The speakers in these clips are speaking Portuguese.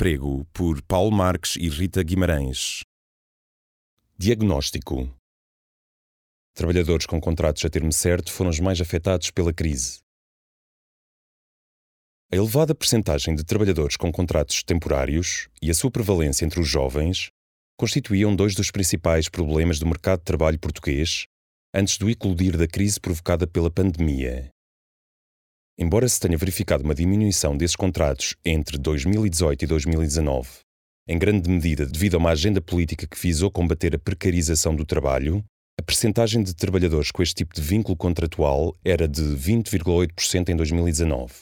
Emprego, por Paulo Marques e Rita Guimarães. Diagnóstico. Trabalhadores com contratos a termo certo foram os mais afetados pela crise. A elevada percentagem de trabalhadores com contratos temporários e a sua prevalência entre os jovens constituíam dois dos principais problemas do mercado de trabalho português antes do eclodir da crise provocada pela pandemia. Embora se tenha verificado uma diminuição desses contratos entre 2018 e 2019, em grande medida devido a uma agenda política que visou combater a precarização do trabalho, a percentagem de trabalhadores com este tipo de vínculo contratual era de 20,8% em 2019.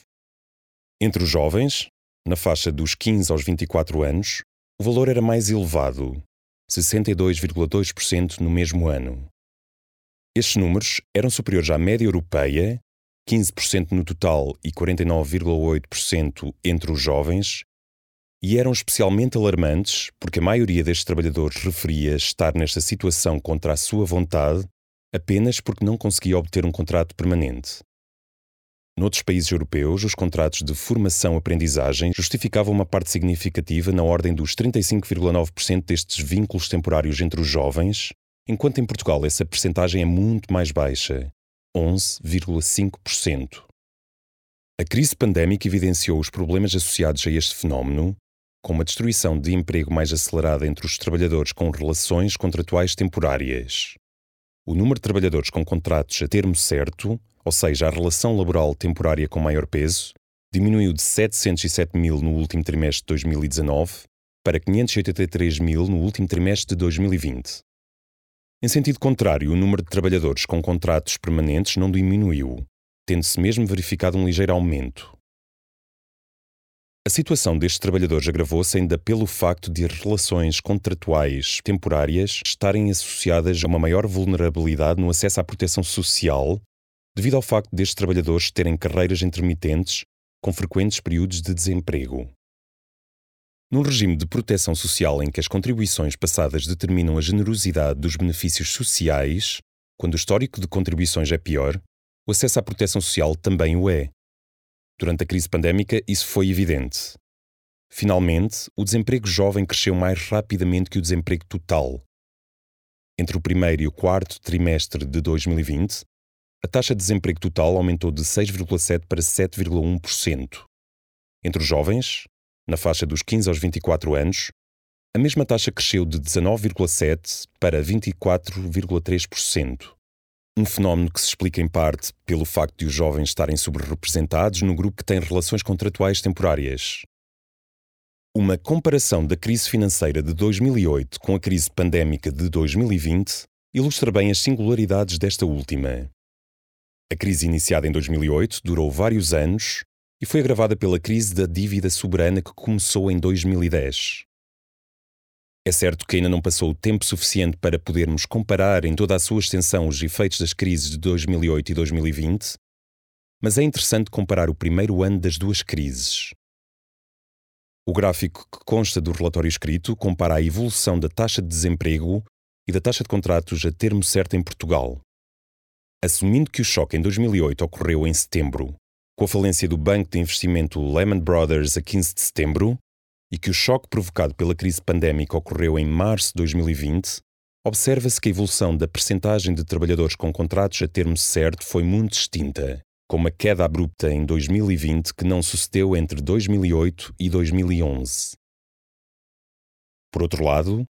Entre os jovens, na faixa dos 15 aos 24 anos, o valor era mais elevado, 62,2% no mesmo ano. Estes números eram superiores à média europeia 15% no total e 49,8% entre os jovens, e eram especialmente alarmantes porque a maioria destes trabalhadores referia estar nesta situação contra a sua vontade apenas porque não conseguia obter um contrato permanente. Noutros países europeus, os contratos de formação-aprendizagem justificavam uma parte significativa na ordem dos 35,9% destes vínculos temporários entre os jovens, enquanto em Portugal essa percentagem é muito mais baixa, 11,5%. A crise pandémica evidenciou os problemas associados a este fenómeno, com uma destruição de emprego mais acelerada entre os trabalhadores com relações contratuais temporárias. O número de trabalhadores com contratos a termo certo, ou seja, a relação laboral temporária com maior peso, diminuiu de 707 mil no último trimestre de 2019 para 583 mil no último trimestre de 2020. Em sentido contrário, o número de trabalhadores com contratos permanentes não diminuiu, tendo-se mesmo verificado um ligeiro aumento. A situação destes trabalhadores agravou-se ainda pelo facto de relações contratuais temporárias estarem associadas a uma maior vulnerabilidade no acesso à proteção social, devido ao facto destes trabalhadores terem carreiras intermitentes com frequentes períodos de desemprego. Num regime de proteção social em que as contribuições passadas determinam a generosidade dos benefícios sociais, quando o histórico de contribuições é pior, o acesso à proteção social também o é. Durante a crise pandémica, isso foi evidente. Finalmente, o desemprego jovem cresceu mais rapidamente que o desemprego total. Entre o primeiro e o quarto trimestre de 2020, a taxa de desemprego total aumentou de 6,7% para 7,1%. Entre os jovens, na faixa dos 15 aos 24 anos, a mesma taxa cresceu de 19,7% para 24,3%. Um fenómeno que se explica em parte pelo facto de os jovens estarem subrepresentados no grupo que tem relações contratuais temporárias. Uma comparação da crise financeira de 2008 com a crise pandémica de 2020 ilustra bem as singularidades desta última. A crise iniciada em 2008 durou vários anos e foi agravada pela crise da dívida soberana que começou em 2010. É certo que ainda não passou o tempo suficiente para podermos comparar em toda a sua extensão os efeitos das crises de 2008 e 2020, mas é interessante comparar o primeiro ano das duas crises. O gráfico que consta do relatório escrito compara a evolução da taxa de desemprego e da taxa de contratos a termo certo em Portugal. Assumindo que o choque em 2008 ocorreu em setembro com a falência do banco de investimento Lehman Brothers a 15 de setembro e que o choque provocado pela crise pandémica ocorreu em março de 2020, observa-se que a evolução da percentagem de trabalhadores com contratos a termo certo foi muito distinta, com uma queda abrupta em 2020 que não sucedeu entre 2008 e 2011. Por outro lado,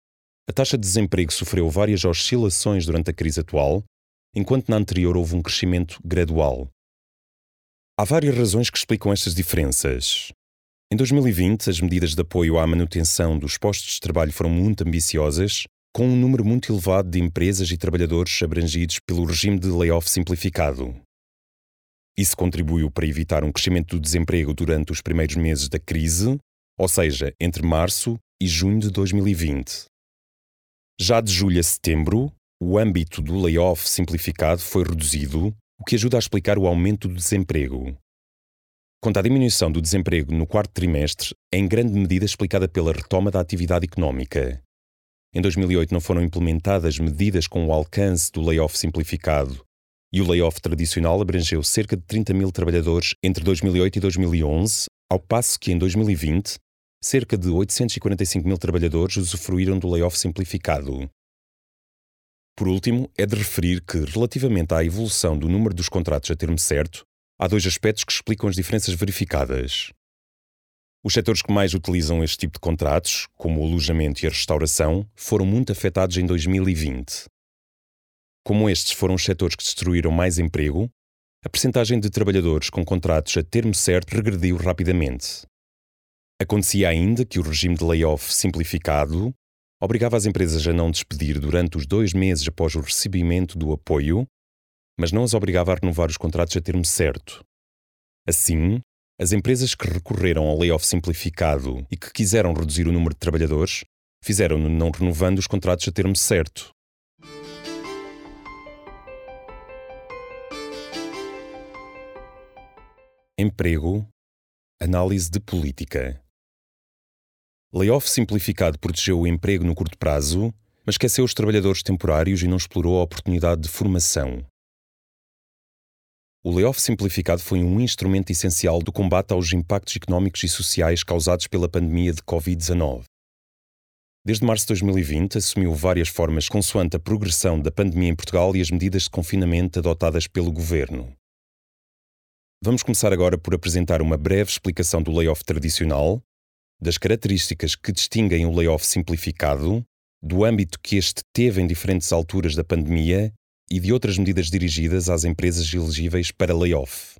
a taxa de desemprego sofreu várias oscilações durante a crise atual, enquanto na anterior houve um crescimento gradual. Há várias razões que explicam estas diferenças. Em 2020, as medidas de apoio à manutenção dos postos de trabalho foram muito ambiciosas, com um número muito elevado de empresas e trabalhadores abrangidos pelo regime de layoff simplificado. Isso contribuiu para evitar um crescimento do desemprego durante os primeiros meses da crise, ou seja, entre março e junho de 2020. Já de julho a setembro, o âmbito do layoff simplificado foi reduzido, o que ajuda a explicar o aumento do desemprego. Quanto à diminuição do desemprego no quarto trimestre, é em grande medida explicada pela retoma da atividade económica. Em 2008 não foram implementadas medidas com o alcance do layoff simplificado e o layoff tradicional abrangeu cerca de 30 mil trabalhadores entre 2008 e 2011, ao passo que em 2020 cerca de 845 mil trabalhadores usufruíram do layoff simplificado. Por último, é de referir que, relativamente à evolução do número dos contratos a termo certo, há dois aspectos que explicam as diferenças verificadas. Os setores que mais utilizam este tipo de contratos, como o alojamento e a restauração, foram muito afetados em 2020. Como estes foram os setores que destruíram mais emprego, a percentagem de trabalhadores com contratos a termo certo regrediu rapidamente. Acontecia ainda que o regime de layoff simplificado obrigava as empresas a não despedir durante os dois meses após o recebimento do apoio, mas não as obrigava a renovar os contratos a termo certo. Assim, as empresas que recorreram ao layoff simplificado e que quiseram reduzir o número de trabalhadores fizeram-no não renovando os contratos a termo certo. Emprego, análise de política. Layoff simplificado protegeu o emprego no curto prazo, mas esqueceu os trabalhadores temporários e não explorou a oportunidade de formação. O layoff simplificado foi um instrumento essencial do combate aos impactos económicos e sociais causados pela pandemia de Covid-19. Desde março de 2020, assumiu várias formas consoante a progressão da pandemia em Portugal e as medidas de confinamento adotadas pelo governo. Vamos começar agora por apresentar uma breve explicação do layoff tradicional, das características que distinguem o layoff simplificado, do âmbito que este teve em diferentes alturas da pandemia e de outras medidas dirigidas às empresas elegíveis para layoff.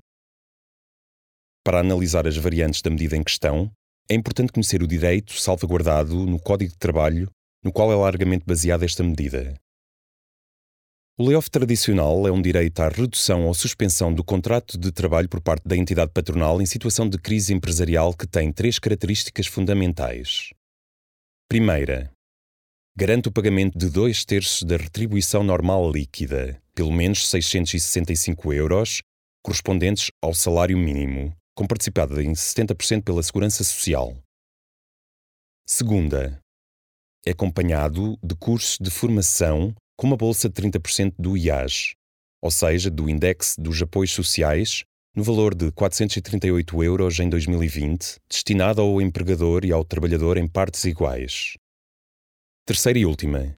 Para analisar as variantes da medida em questão, é importante conhecer o direito salvaguardado no Código de Trabalho, no qual é largamente baseada esta medida. O layoff tradicional é um direito à redução ou suspensão do contrato de trabalho por parte da entidade patronal em situação de crise empresarial que tem três características fundamentais. Primeira, garante o pagamento de dois terços da retribuição normal líquida, pelo menos 665 euros, correspondentes ao salário mínimo, com participada em 70% pela Segurança Social. Segunda, é acompanhado de cursos de formação com uma bolsa de 30% do IAS, ou seja, do Index dos Apoios Sociais, no valor de 438 euros em 2020, destinado ao empregador e ao trabalhador em partes iguais. Terceira e última.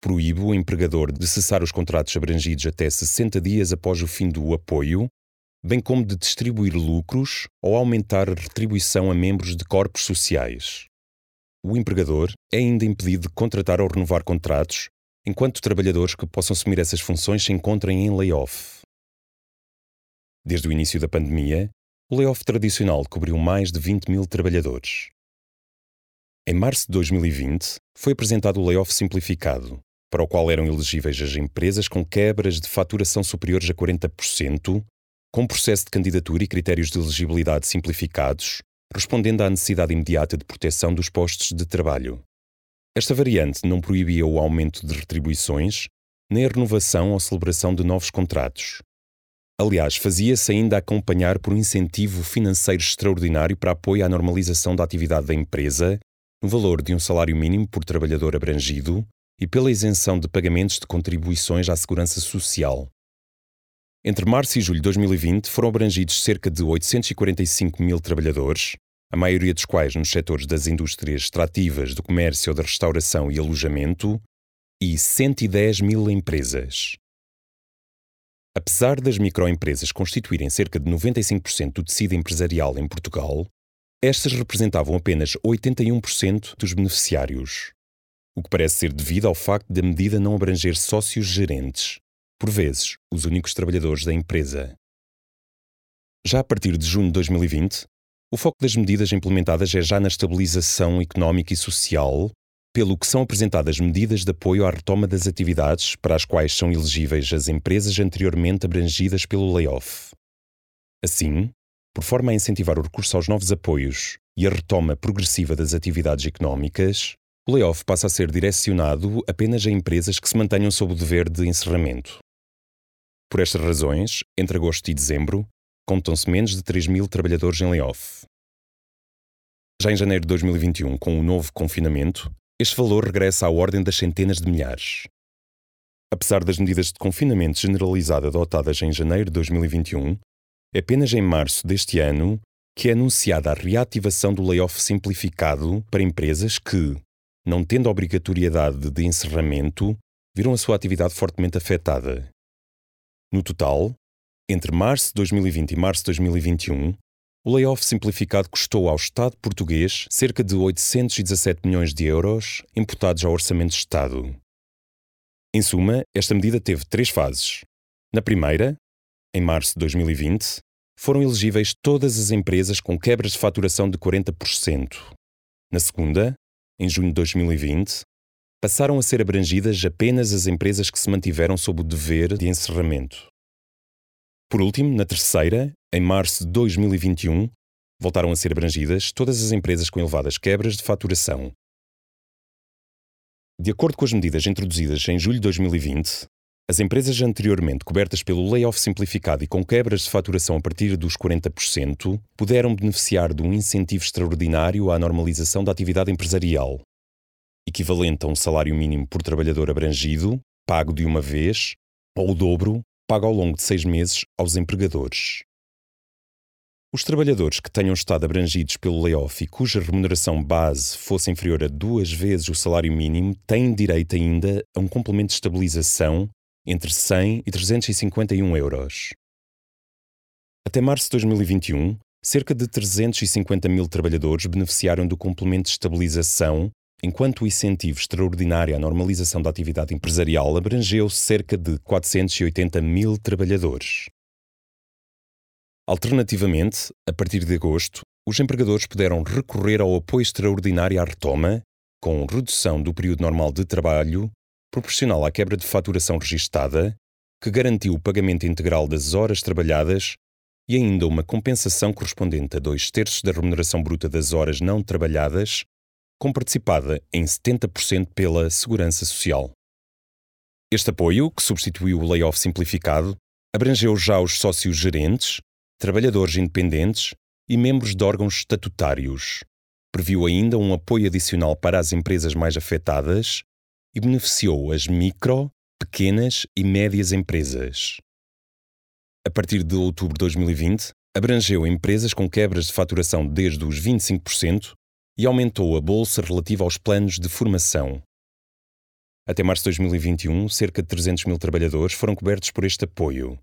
Proíbe o empregador de cessar os contratos abrangidos até 60 dias após o fim do apoio, bem como de distribuir lucros ou aumentar a retribuição a membros de corpos sociais. O empregador é ainda impedido de contratar ou renovar contratos enquanto trabalhadores que possam assumir essas funções se encontrem em layoff. Desde o início da pandemia, o layoff tradicional cobriu mais de 20 mil trabalhadores. Em março de 2020, foi apresentado o layoff simplificado, para o qual eram elegíveis as empresas com quebras de faturação superiores a 40%, com processo de candidatura e critérios de elegibilidade simplificados, respondendo à necessidade imediata de proteção dos postos de trabalho. Esta variante não proibia o aumento de retribuições, nem a renovação ou celebração de novos contratos. Aliás, fazia-se ainda acompanhar por um incentivo financeiro extraordinário para apoio à normalização da atividade da empresa no valor de um salário mínimo por trabalhador abrangido e pela isenção de pagamentos de contribuições à segurança social. Entre março e julho de 2020 foram abrangidos cerca de 845 mil trabalhadores, a maioria dos quais nos setores das indústrias extrativas, do comércio, da restauração e alojamento, e 110 mil empresas. Apesar das microempresas constituírem cerca de 95% do tecido empresarial em Portugal, estas representavam apenas 81% dos beneficiários, o que parece ser devido ao facto da medida não abranger sócios gerentes, por vezes os únicos trabalhadores da empresa. Já a partir de junho de 2020, o foco das medidas implementadas é já na estabilização económica e social, pelo que são apresentadas medidas de apoio à retoma das atividades para as quais são elegíveis as empresas anteriormente abrangidas pelo layoff. Assim, por forma a incentivar o recurso aos novos apoios e a retoma progressiva das atividades económicas, o layoff passa a ser direcionado apenas a empresas que se mantenham sob o dever de encerramento. Por estas razões, entre agosto e dezembro, contam-se menos de 3 mil trabalhadores em layoff. Já em janeiro de 2021, com o novo confinamento, este valor regressa à ordem das centenas de milhares. Apesar das medidas de confinamento generalizado adotadas em janeiro de 2021, é apenas em março deste ano que é anunciada a reativação do layoff simplificado para empresas que, não tendo obrigatoriedade de encerramento, viram a sua atividade fortemente afetada. No total, entre março de 2020 e março de 2021, o layoff simplificado custou ao Estado português cerca de 817 milhões de euros imputados ao Orçamento de Estado. Em suma, esta medida teve três fases. Na primeira, em março de 2020, foram elegíveis todas as empresas com quebras de faturação de 40%. Na segunda, em junho de 2020, passaram a ser abrangidas apenas as empresas que se mantiveram sob o dever de encerramento. Por último, na terceira, em março de 2021, voltaram a ser abrangidas todas as empresas com elevadas quebras de faturação. De acordo com as medidas introduzidas em julho de 2020, as empresas anteriormente cobertas pelo layoff simplificado e com quebras de faturação a partir dos 40% puderam beneficiar de um incentivo extraordinário à normalização da atividade empresarial, equivalente a um salário mínimo por trabalhador abrangido, pago de uma vez, ou o dobro, pago ao longo de seis meses aos empregadores. Os trabalhadores que tenham estado abrangidos pelo layoff e cuja remuneração base fosse inferior a duas vezes o salário mínimo têm direito ainda a um complemento de estabilização entre 100 e 351 euros. Até março de 2021, cerca de 350 mil trabalhadores beneficiaram do complemento de estabilização, enquanto o incentivo extraordinário à normalização da atividade empresarial abrangeu cerca de 480 mil trabalhadores. Alternativamente, a partir de agosto, os empregadores puderam recorrer ao apoio extraordinário à retoma, com redução do período normal de trabalho proporcional à quebra de faturação registada, que garantiu o pagamento integral das horas trabalhadas e ainda uma compensação correspondente a dois terços da remuneração bruta das horas não trabalhadas, com participada em 70% pela Segurança Social. Este apoio, que substituiu o layoff simplificado, abrangeu já os sócios gerentes, trabalhadores independentes e membros de órgãos estatutários. Previu ainda um apoio adicional para as empresas mais afetadas e beneficiou as micro, pequenas e médias empresas. A partir de outubro de 2020, abrangeu empresas com quebras de faturação desde os 25% e aumentou a bolsa relativa aos planos de formação. Até março de 2021, cerca de 300 mil trabalhadores foram cobertos por este apoio.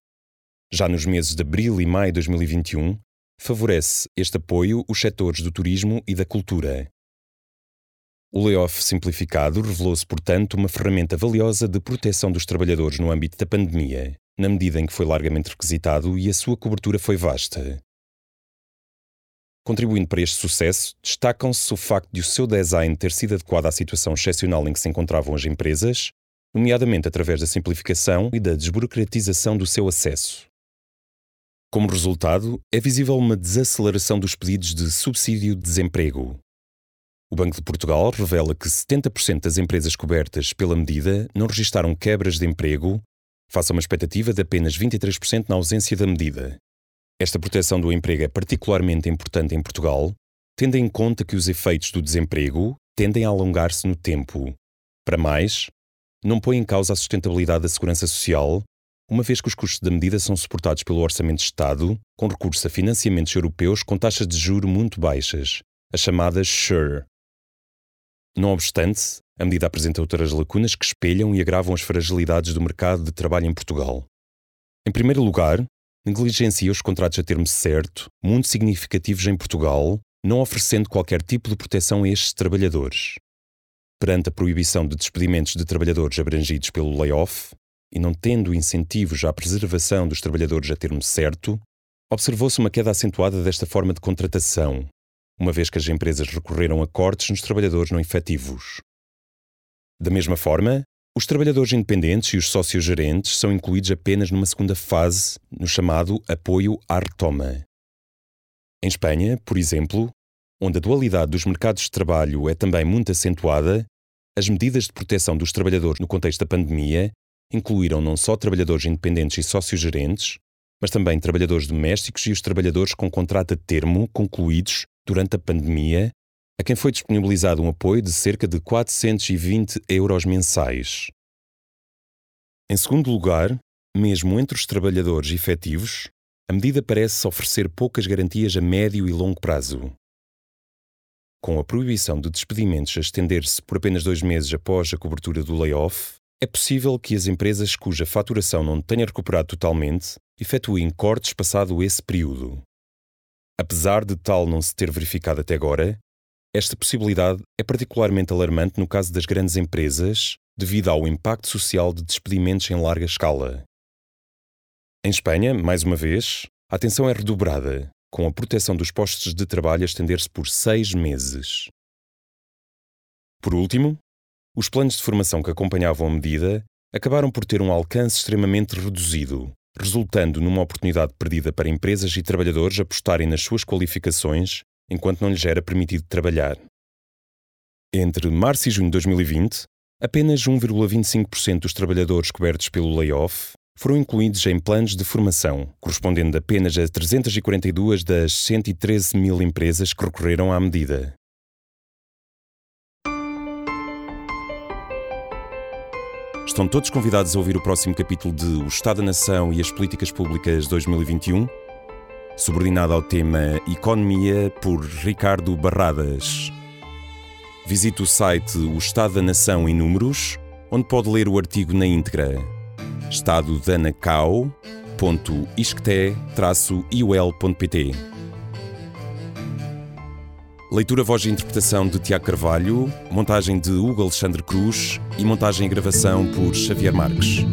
Já nos meses de abril e maio de 2021, favorece este apoio os setores do turismo e da cultura. O layoff simplificado revelou-se, portanto, uma ferramenta valiosa de proteção dos trabalhadores no âmbito da pandemia, na medida em que foi largamente requisitado e a sua cobertura foi vasta. Contribuindo para este sucesso, destacam-se o facto de o seu design ter sido adequado à situação excepcional em que se encontravam as empresas, nomeadamente através da simplificação e da desburocratização do seu acesso. Como resultado, é visível uma desaceleração dos pedidos de subsídio de desemprego, o Banco de Portugal revela que 70% das empresas cobertas pela medida não registaram quebras de emprego, face a uma expectativa de apenas 23% na ausência da medida. Esta proteção do emprego é particularmente importante em Portugal, tendo em conta que os efeitos do desemprego tendem a alongar-se no tempo. Para mais, não põe em causa a sustentabilidade da segurança social, uma vez que os custos da medida são suportados pelo Orçamento de Estado, com recurso a financiamentos europeus com taxas de juro muito baixas, as chamadas SURE. Não obstante, a medida apresenta outras lacunas que espelham e agravam as fragilidades do mercado de trabalho em Portugal. Em primeiro lugar, negligencia os contratos a termo certo, muito significativos em Portugal, não oferecendo qualquer tipo de proteção a estes trabalhadores. Perante a proibição de despedimentos de trabalhadores abrangidos pelo layoff, e não tendo incentivos à preservação dos trabalhadores a termo certo, observou-se uma queda acentuada desta forma de contratação, uma vez que as empresas recorreram a cortes nos trabalhadores não efetivos. Da mesma forma, Os trabalhadores independentes e os sócios-gerentes são incluídos apenas numa segunda fase, no chamado apoio à retoma. Em Espanha, por exemplo, onde a dualidade dos mercados de trabalho é também muito acentuada, as medidas de proteção dos trabalhadores no contexto da pandemia incluíram não só trabalhadores independentes e sócios-gerentes, mas também trabalhadores domésticos e os trabalhadores com contrato a termo concluídos durante a pandemia, a quem foi disponibilizado um apoio de cerca de 420 euros mensais. Em segundo lugar, mesmo entre os trabalhadores efetivos, a medida parece oferecer poucas garantias a médio e longo prazo. Com a proibição de despedimentos a estender-se por apenas dois meses após a cobertura do layoff, é possível que as empresas cuja faturação não tenha recuperado totalmente efetuem cortes passado esse período. Apesar de tal não se ter verificado até agora, esta possibilidade é particularmente alarmante no caso das grandes empresas, devido ao impacto social de despedimentos em larga escala. Em Espanha, mais uma vez, a atenção é redobrada, com a proteção dos postos de trabalho a estender-se por seis meses. Por último, os planos de formação que acompanhavam a medida acabaram por ter um alcance extremamente reduzido, resultando numa oportunidade perdida para empresas e trabalhadores apostarem nas suas qualificações enquanto não lhes era permitido trabalhar. Entre março e junho de 2020, apenas 1,25% dos trabalhadores cobertos pelo layoff foram incluídos em planos de formação, correspondendo apenas a 342 das 113 mil empresas que recorreram à medida. Estão todos convidados a ouvir o próximo capítulo de O Estado da Nação e as Políticas Públicas 2021, subordinado ao tema Economia, por Ricardo Barradas. Visite o site O Estado da Nação em Números, onde pode ler o artigo na íntegra. estadodanacau.isqueté-iol.pt Leitura, voz e interpretação de Tiago Carvalho, montagem de Hugo Alexandre Cruz e montagem e gravação por Xavier Marques.